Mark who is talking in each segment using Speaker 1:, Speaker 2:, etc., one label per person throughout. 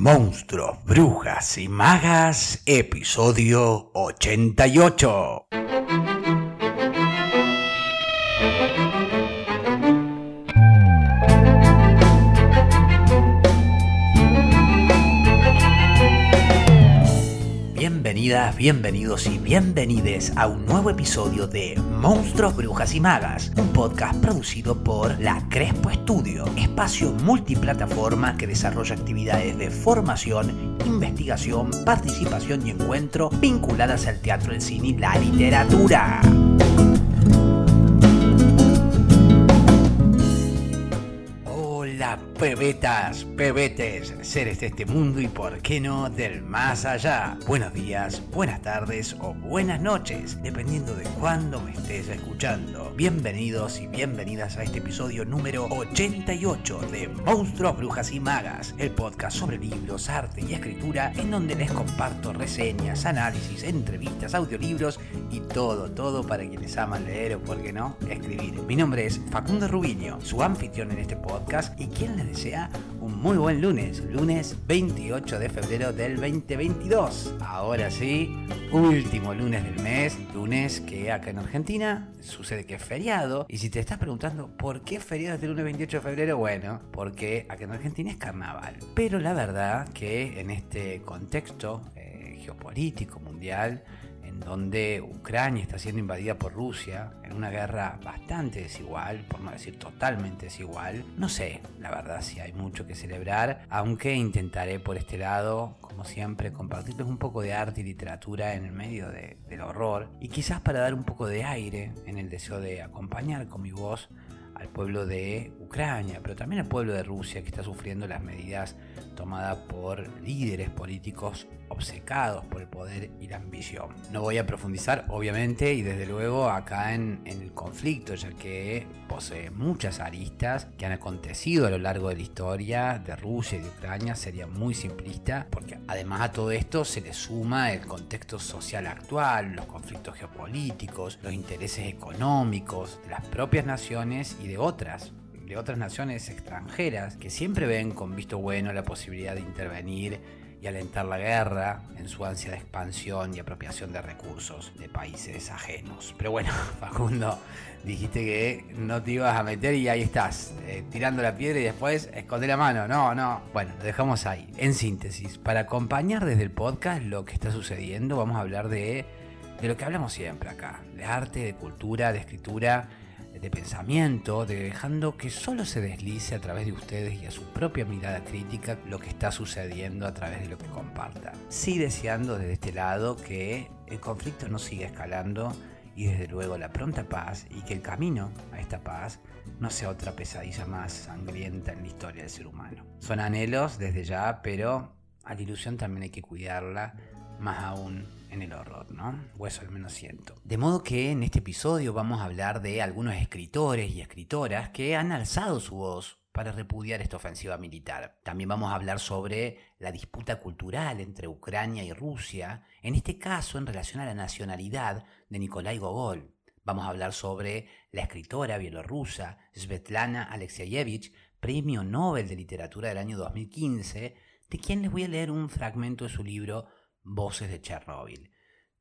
Speaker 1: Monstruos, Brujas y Magas, episodio 88. Bienvenidos y bienvenides a un nuevo episodio de Monstruos, Brujas y Magas, un podcast producido por La Crespo Estudio, espacio multiplataforma que desarrolla actividades de formación, investigación, participación y encuentro vinculadas al teatro, el cine y la literatura. Pebetas, pebetes, seres de este mundo y por qué no del más allá. Buenos días, buenas tardes o buenas noches, dependiendo de cuándo me estés escuchando. Bienvenidos y bienvenidas a este episodio número 88 de Monstruos, Brujas y Magas, el podcast sobre libros, arte y escritura, en donde les comparto reseñas, análisis, entrevistas, audiolibros y todo, todo para quienes aman leer o, por qué no, escribir. Mi nombre es Facundo Rubiño, su anfitrión en este podcast y quien les desea un muy buen lunes, lunes 28 de febrero del 2022. Ahora sí, último lunes del mes, lunes que acá en Argentina sucede que es feriado. Y si te estás preguntando por qué feriado es el lunes 28 de febrero, bueno, porque acá en Argentina es carnaval. Pero la verdad que en este contexto eh, geopolítico mundial, en donde Ucrania está siendo invadida por Rusia en una guerra bastante desigual, por no decir totalmente desigual. No sé, la verdad, si hay mucho que celebrar, aunque intentaré por este lado, como siempre, compartirles un poco de arte y literatura en el medio de- del horror y quizás para dar un poco de aire en el deseo de acompañar con mi voz al pueblo de Ucrania, pero también al pueblo de Rusia que está sufriendo las medidas tomadas por líderes políticos obcecados por el poder y la ambición. No voy a profundizar, obviamente, y desde luego acá en, en el conflicto, ya que posee muchas aristas que han acontecido a lo largo de la historia de Rusia y de Ucrania. Sería muy simplista, porque además a todo esto se le suma el contexto social actual, los conflictos geopolíticos, los intereses económicos de las propias naciones y de otras de otras naciones extranjeras que siempre ven con visto bueno la posibilidad de intervenir y alentar la guerra en su ansia de expansión y apropiación de recursos de países ajenos. Pero bueno, Facundo, dijiste que no te ibas a meter y ahí estás, eh, tirando la piedra y después esconde la mano. No, no. Bueno, lo dejamos ahí. En síntesis, para acompañar desde el podcast lo que está sucediendo, vamos a hablar de, de lo que hablamos siempre acá, de arte, de cultura, de escritura de pensamiento, de dejando que solo se deslice a través de ustedes y a su propia mirada crítica lo que está sucediendo a través de lo que compartan. Sí deseando desde este lado que el conflicto no siga escalando y desde luego la pronta paz y que el camino a esta paz no sea otra pesadilla más sangrienta en la historia del ser humano. Son anhelos desde ya, pero a la ilusión también hay que cuidarla, más aún en el horror, ¿no? O eso al menos siento. De modo que en este episodio vamos a hablar de algunos escritores y escritoras que han alzado su voz para repudiar esta ofensiva militar. También vamos a hablar sobre la disputa cultural entre Ucrania y Rusia, en este caso en relación a la nacionalidad de Nikolai Gogol. Vamos a hablar sobre la escritora bielorrusa Svetlana Alexeyevich, premio Nobel de Literatura del año 2015, de quien les voy a leer un fragmento de su libro Voces de Chernobyl.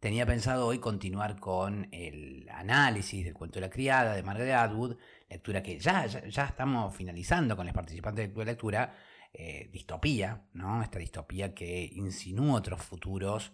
Speaker 1: Tenía pensado hoy continuar con el análisis del cuento de la criada de Margaret Atwood, lectura que ya, ya, estamos finalizando con los participantes de lectura, eh, distopía, ¿no? Esta distopía que insinúa otros futuros,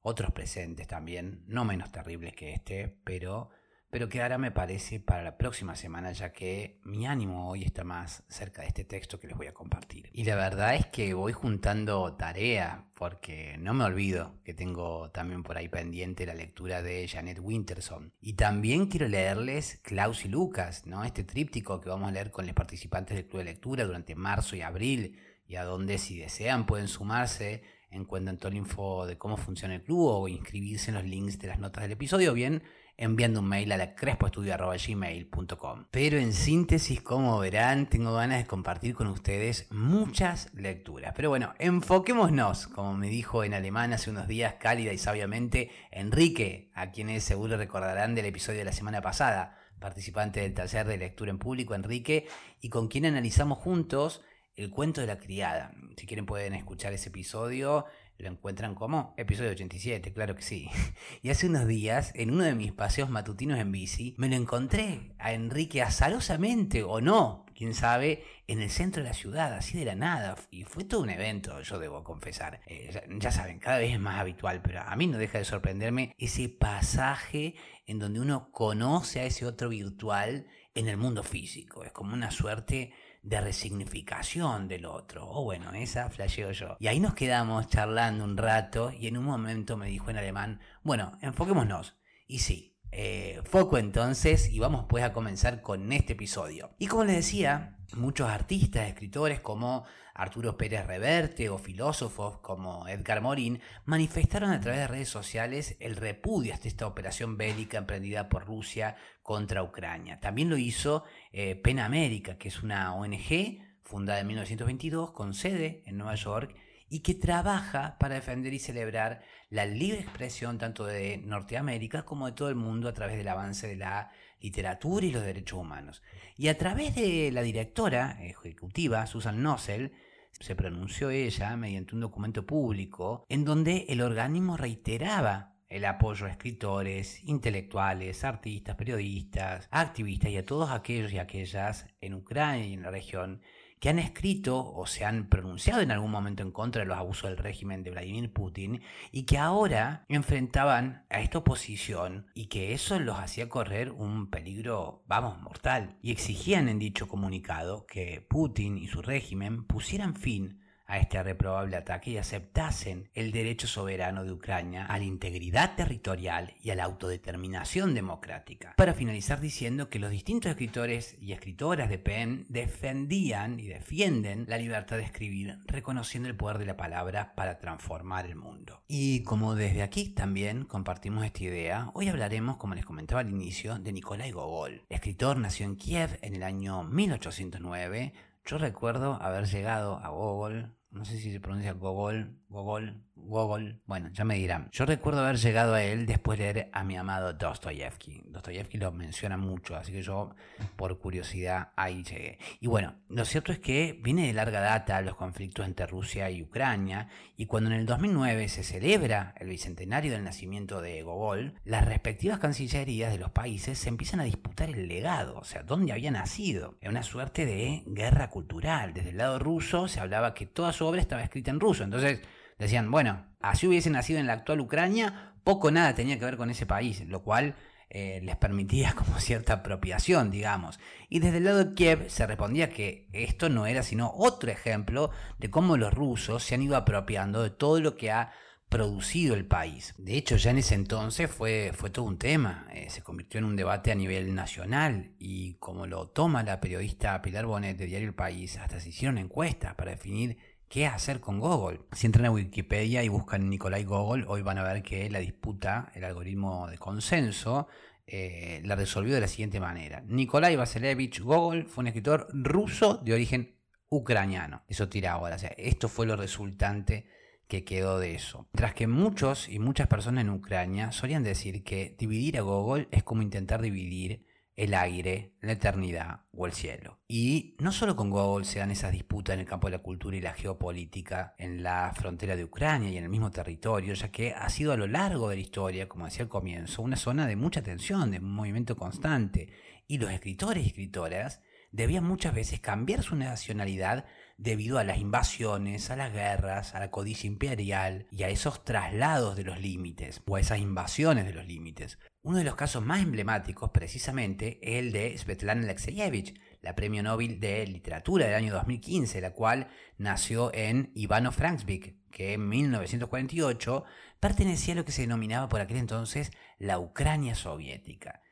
Speaker 1: otros presentes también, no menos terribles que este, pero, pero que ahora me parece para la próxima semana, ya que mi ánimo hoy está más cerca de este texto que les voy a compartir. Y la verdad es que voy juntando tarea, porque no me olvido que tengo también por ahí pendiente la lectura de Janet Winterson. Y también quiero leerles Klaus y Lucas, ¿no? Este tríptico que vamos a leer con los participantes del club de lectura durante marzo y abril, y a donde si desean pueden sumarse encuentran toda la info de cómo funciona el club o inscribirse en los links de las notas del episodio bien enviando un mail a la crespoestudio.gmail.com. Pero en síntesis, como verán, tengo ganas de compartir con ustedes muchas lecturas. Pero bueno, enfoquémonos, como me dijo en alemán hace unos días cálida y sabiamente Enrique, a quienes seguro recordarán del episodio de la semana pasada, participante del taller de lectura en público, Enrique, y con quien analizamos juntos El cuento de la criada. Si quieren pueden escuchar ese episodio lo encuentran como episodio 87, claro que sí. Y hace unos días, en uno de mis paseos matutinos en bici, me lo encontré a Enrique azarosamente o no, quién sabe, en el centro de la ciudad, así de la nada. Y fue todo un evento, yo debo confesar. Eh, ya, saben, cada vez es más habitual, pero a mí no deja de sorprenderme ese pasaje en donde uno conoce a ese otro virtual en el mundo físico. Es como una suerte de resignificación del otro. O bueno, esa flasheo yo. Y ahí nos quedamos charlando un rato y en un momento me dijo en alemán, bueno, enfoquémonos. Y sí, eh, foco entonces y vamos pues a comenzar con este episodio. Y como les decía, muchos artistas, escritores como Arturo Pérez Reverte o filósofos como Edgar Morin manifestaron a través de redes sociales el repudio a esta operación bélica emprendida por Rusia contra Ucrania. También lo hizo eh, PEN América, que es una ONG fundada en 1922 con sede en Nueva York y que trabaja para defender y celebrar la libre expresión tanto de Norteamérica como de todo el mundo a través del avance de la literatura y los derechos humanos. Y a través de la directora ejecutiva, Susan Nossel, se pronunció ella mediante un documento público en donde el organismo reiteraba el apoyo a escritores, intelectuales, artistas, periodistas, activistas y a todos aquellos y aquellas en Ucrania y en la región que han escrito o se han pronunciado en algún momento en contra de los abusos del régimen de Vladimir Putin y que ahora enfrentaban a esta oposición y que eso los hacía correr un peligro, vamos, mortal. Y exigían en dicho comunicado que Putin y su régimen pusieran fin a este reprobable ataque y aceptasen el derecho soberano de Ucrania a la integridad territorial y a la autodeterminación democrática. Para finalizar diciendo que los distintos escritores y escritoras de PEN defendían y defienden la libertad de escribir, reconociendo el poder de la palabra para transformar el mundo. Y como desde aquí también compartimos esta idea, hoy hablaremos, como les comentaba al inicio, de Nikolai Gogol. escritor nació en Kiev en el año 1809, yo recuerdo haber llegado a Gogol, no sé si se pronuncia Gogol, Gogol, Gogol, bueno, ya me dirán. Yo recuerdo haber llegado a él después de leer a mi amado Dostoyevsky. Dostoyevsky lo menciona mucho, así que yo por curiosidad ahí llegué. Y bueno, lo cierto es que viene de larga data los conflictos entre Rusia y Ucrania, y cuando en el 2009 se celebra el bicentenario del nacimiento de Gogol, las respectivas cancillerías de los países se empiezan a disputar el legado, o sea, dónde había nacido. Es una suerte de guerra cultural. Desde el lado ruso se hablaba que toda su obra estaba escrita en ruso, entonces decían, bueno, así hubiese nacido en la actual Ucrania, poco nada tenía que ver con ese país, lo cual eh, les permitía como cierta apropiación, digamos. Y desde el lado de Kiev se respondía que esto no era sino otro ejemplo de cómo los rusos se han ido apropiando de todo lo que ha producido el país. De hecho, ya en ese entonces fue, fue todo un tema, eh, se convirtió en un debate a nivel nacional y como lo toma la periodista Pilar Bonet de Diario El País, hasta se hicieron encuestas para definir qué hacer con Google. Si entran a Wikipedia y buscan Nikolai Gogol, hoy van a ver que la disputa, el algoritmo de consenso, eh, la resolvió de la siguiente manera. Nikolai Vasilevich Gogol fue un escritor ruso de origen ucraniano. Eso tira ahora. O sea, esto fue lo resultante que quedó de eso. Tras que muchos y muchas personas en Ucrania solían decir que dividir a Gogol es como intentar dividir el aire, la eternidad o el cielo. Y no solo con Gogol se dan esas disputas en el campo de la cultura y la geopolítica en la frontera de Ucrania y en el mismo territorio, ya que ha sido a lo largo de la historia, como decía al comienzo, una zona de mucha tensión, de movimiento constante. Y los escritores y escritoras debían muchas veces cambiar su nacionalidad debido a las invasiones, a las guerras, a la codicia imperial y a esos traslados de los límites o a esas invasiones de los límites. Uno de los casos más emblemáticos precisamente es el de Svetlana Alexeyevich, la premio Nobel de Literatura del año 2015, la cual nació en Ivano-Franksvik, que en 1948 pertenecía a lo que se denominaba por aquel entonces la Ucrania soviética.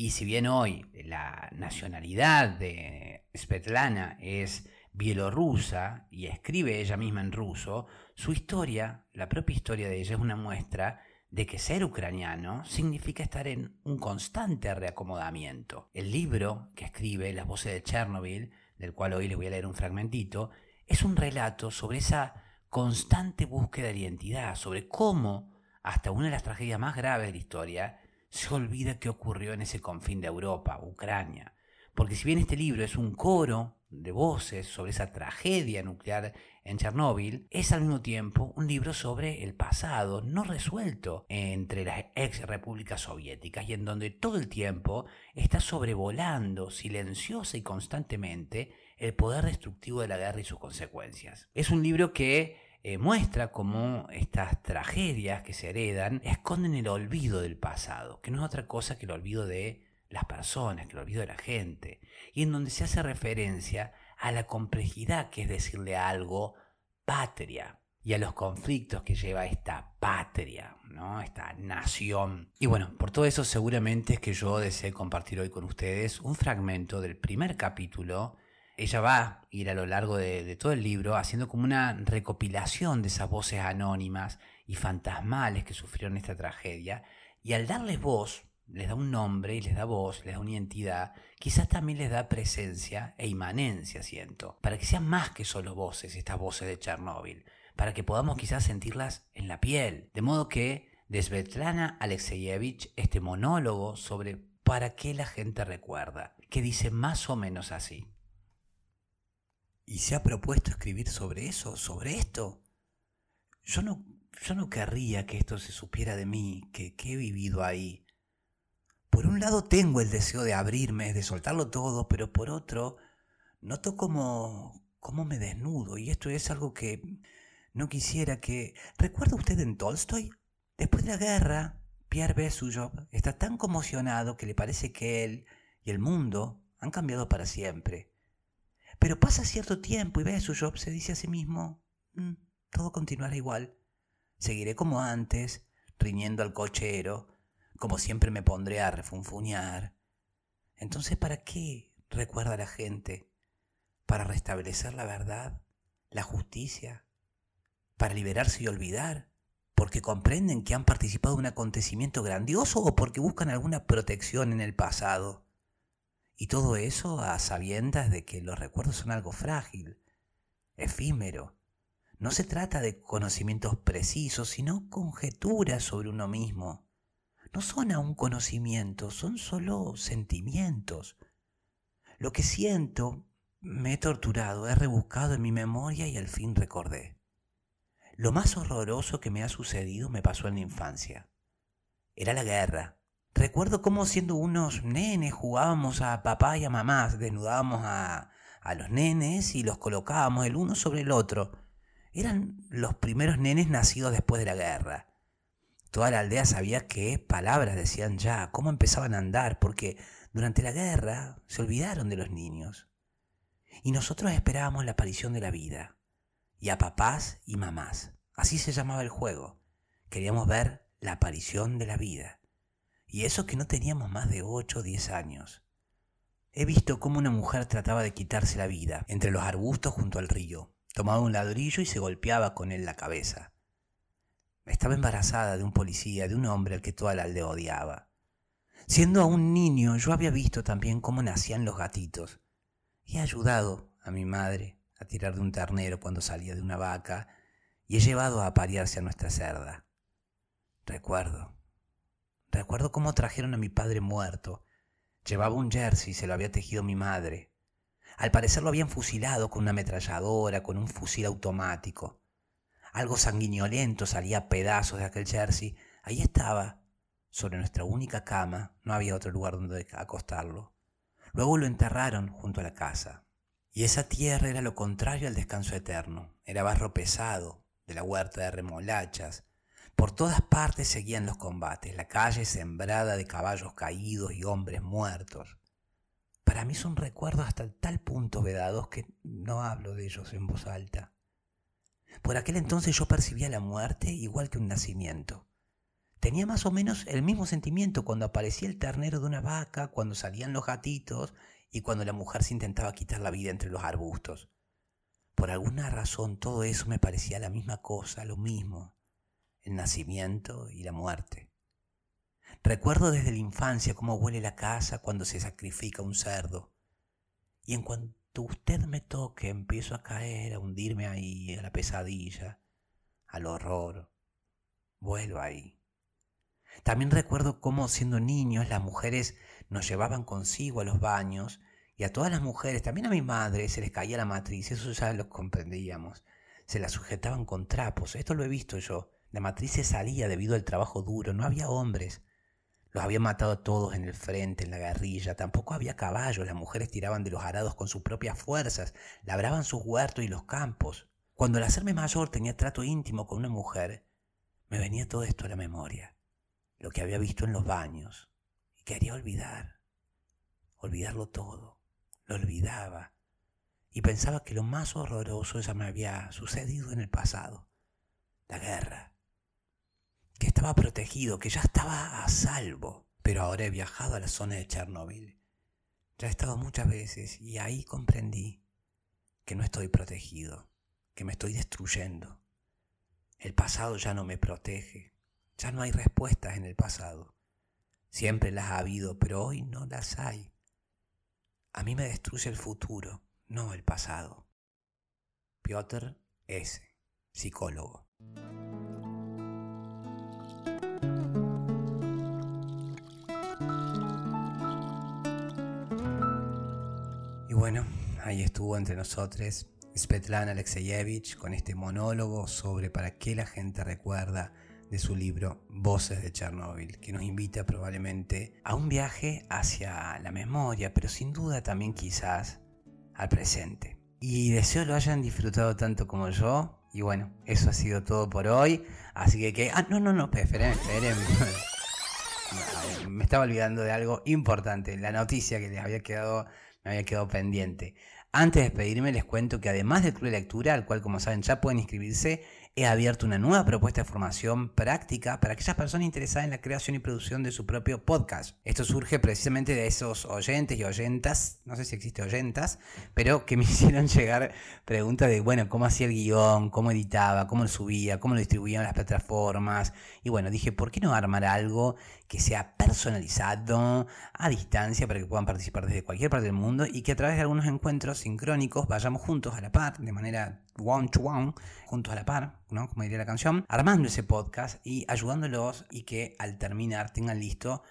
Speaker 1: Y si bien hoy la nacionalidad de Svetlana es bielorrusa y escribe ella misma en ruso, su historia, la propia historia de ella es una muestra de que ser ucraniano significa estar en un constante reacomodamiento. El libro que escribe Las voces de Chernobyl, del cual hoy les voy a leer un fragmentito, es un relato sobre esa constante búsqueda de identidad, sobre cómo, hasta una de las tragedias más graves de la historia, se olvida qué ocurrió en ese confín de Europa, Ucrania. Porque si bien este libro es un coro de voces sobre esa tragedia nuclear en Chernóbil, es al mismo tiempo un libro sobre el pasado no resuelto entre las ex repúblicas soviéticas y en donde todo el tiempo está sobrevolando silenciosa y constantemente el poder destructivo de la guerra y sus consecuencias. Es un libro que eh, muestra cómo estas tragedias que se heredan esconden el olvido del pasado, que no es otra cosa que el olvido de las personas, que el olvido de la gente, y en donde se hace referencia a la complejidad que es decirle algo patria y a los conflictos que lleva esta patria, ¿no? esta nación. Y bueno, por todo eso seguramente es que yo deseo compartir hoy con ustedes un fragmento del primer capítulo. Ella va a ir a lo largo de, todo el libro haciendo como una recopilación de esas voces anónimas y fantasmales que sufrieron esta tragedia. Y al darles voz, les da un nombre y les da voz, les da una identidad, quizás también les da presencia e inmanencia, siento, para que sean más que solo voces, estas voces de Chernóbil, para que podamos quizás sentirlas en la piel. De modo que de Svetlana Alexeyevich este monólogo sobre para qué la gente recuerda, que dice más o menos así. ¿Y se ha propuesto escribir sobre eso, sobre esto? Yo no, yo no querría que esto se supiera de mí, que, he vivido ahí, por un lado tengo el deseo de abrirme, de soltarlo todo, pero por otro noto como, como me desnudo y esto es algo que no quisiera que... ¿Recuerda usted en Tolstoy? Después de la guerra, Pierre Besuyov está tan conmocionado que le parece que él y el mundo han cambiado para siempre. Pero pasa cierto tiempo y Besuyov se dice a sí mismo, mm, todo continuará igual. Seguiré como antes, riñendo al cochero, como siempre me pondré a refunfuñar. Entonces, ¿para qué recuerda la gente? ¿Para restablecer la verdad, la justicia? ¿Para liberarse y olvidar? ¿Porque comprenden que han participado en un acontecimiento grandioso o porque buscan alguna protección en el pasado? Y todo eso a sabiendas de que los recuerdos son algo frágil, efímero. No se trata de conocimientos precisos, sino conjeturas sobre uno mismo no son aún conocimientos, son solo sentimientos. Lo que siento, me he torturado, he rebuscado en mi memoria y al fin recordé. Lo más horroroso que me ha sucedido me pasó en la infancia. Era la guerra. Recuerdo cómo siendo unos nenes jugábamos a papá y a mamá, desnudábamos a, a los nenes y los colocábamos el uno sobre el otro. Eran los primeros nenes nacidos después de la guerra. Toda la aldea sabía qué palabras decían ya, cómo empezaban a andar, porque durante la guerra se olvidaron de los niños. Y nosotros esperábamos la aparición de la vida, y a papás y mamás. Así se llamaba el juego. Queríamos ver la aparición de la vida. Y eso que no teníamos más de ocho o diez años. He visto cómo una mujer trataba de quitarse la vida entre los arbustos junto al río. Tomaba un ladrillo y se golpeaba con él la cabeza. Estaba embarazada de un policía, de un hombre al que toda la aldea odiaba. Siendo aún niño, yo había visto también cómo nacían los gatitos. He ayudado a mi madre a tirar de un ternero cuando salía de una vaca y he llevado a aparearse a nuestra cerda. Recuerdo. Recuerdo cómo trajeron a mi padre muerto. Llevaba un jersey se lo había tejido mi madre. Al parecer lo habían fusilado con una ametralladora, con un fusil automático. Algo sanguinolento salía a pedazos de aquel jersey. Ahí estaba, sobre nuestra única cama, no había otro lugar donde acostarlo. Luego lo enterraron junto a la casa. Y esa tierra era lo contrario al descanso eterno. Era barro pesado, de la huerta de remolachas. Por todas partes seguían los combates, la calle sembrada de caballos caídos y hombres muertos. Para mí son recuerdos hasta tal punto vedados que no hablo de ellos en voz alta. Por aquel entonces yo percibía la muerte igual que un nacimiento. Tenía más o menos el mismo sentimiento cuando aparecía el ternero de una vaca, cuando salían los gatitos y cuando la mujer se intentaba quitar la vida entre los arbustos. Por alguna razón todo eso me parecía la misma cosa, lo mismo, el nacimiento y la muerte. Recuerdo desde la infancia cómo huele la casa cuando se sacrifica un cerdo. Y en cuanto usted me toque, empiezo a caer, a hundirme ahí, a la pesadilla, al horror. Vuelvo ahí. También recuerdo cómo siendo niños las mujeres nos llevaban consigo a los baños Y a todas las mujeres, también a mi madre, se les caía la matriz, eso ya lo comprendíamos. Se la sujetaban con trapos, esto lo he visto yo. La matriz se salía debido al trabajo duro, no había hombres. Los habían matado a todos en el frente, en la guerrilla, tampoco había caballos, las mujeres tiraban de los arados con sus propias fuerzas, labraban sus huertos y los campos. Cuando al hacerme mayor tenía trato íntimo con una mujer, me venía todo esto a la memoria, lo que había visto en los baños, y quería olvidar, olvidarlo todo lo olvidaba y pensaba que lo más horroroso ya me había sucedido en el pasado, la guerra, que estaba protegido, que ya estaba a salvo, pero ahora he viajado a la zona de Chernóbil. Ya he estado muchas veces y ahí comprendí que no estoy protegido, que me estoy destruyendo. El pasado ya no me protege, ya no hay respuestas en el pasado. Siempre las ha habido, pero hoy no las hay. A mí me destruye el futuro, no el pasado. Piotr S., psicólogo. Bueno, ahí estuvo entre nosotros Svetlana Alexeyevich con este monólogo sobre para qué la gente recuerda de su libro Voces de Chernóbil, que nos invita probablemente a un viaje hacia la memoria, pero sin duda también quizás al presente. Y deseo lo hayan disfrutado tanto como yo. Y bueno, eso ha sido todo por hoy. Así que, que ah, no, no, no, esperen, esperen. Me estaba olvidando de algo importante, la noticia que les había quedado, había quedado pendiente. Antes de despedirme les cuento que además del club de lectura, al cual como saben ya pueden inscribirse, he abierto una nueva propuesta de formación práctica para aquellas personas interesadas en la creación y producción de su propio podcast. Esto surge precisamente de esos oyentes y oyentas, no sé si existe oyentas, pero que me hicieron llegar preguntas de, bueno, cómo hacía el guion, cómo editaba, cómo lo subía, cómo lo distribuía en las plataformas. Y bueno, dije, ¿por qué no armar algo que sea personalizado, a distancia, para que puedan participar desde cualquier parte del mundo y que a través de algunos encuentros sincrónicos vayamos juntos a la par, de manera one to one, juntos a la par, ¿no? Como diría la canción, armando ese podcast y ayudándolos y que al terminar tengan listo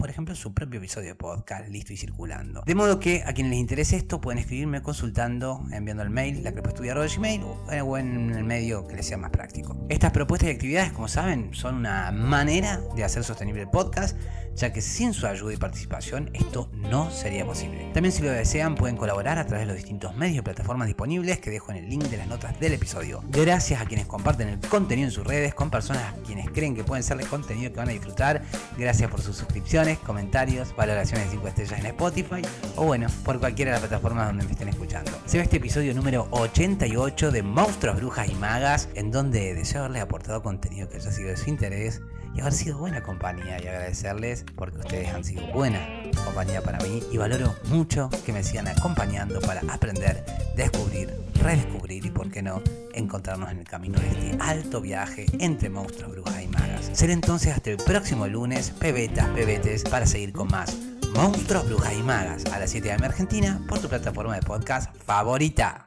Speaker 1: por ejemplo, su propio episodio de podcast listo y circulando. De modo que a quienes les interese esto pueden escribirme consultando, enviando el mail, la gmail o en el medio que les sea más práctico. Estas propuestas y actividades, como saben, son una manera de hacer sostenible el podcast ya que sin su ayuda y participación esto no sería posible. También si lo desean pueden colaborar a través de los distintos medios y plataformas disponibles que dejo en el link de las notas del episodio. Gracias a quienes comparten el contenido en sus redes con personas a quienes creen que pueden serles contenido que van a disfrutar. Gracias por sus suscripciones, comentarios, valoraciones de 5 estrellas en Spotify o bueno, por cualquiera de las plataformas donde me estén escuchando. Se ve este episodio número 88 de Monstruos, Brujas y Magas en donde deseo haberles aportado contenido que haya sido de su interés y haber sido buena compañía y agradecerles porque ustedes han sido buena compañía para mí y valoro mucho que me sigan acompañando para aprender, descubrir, redescubrir y por qué no encontrarnos en el camino de este alto viaje entre monstruos, brujas y magas. Seré entonces hasta el próximo lunes, pebetas, pebetes, para seguir con más monstruos, brujas y magas a las 7 de Argentina por tu plataforma de podcast favorita.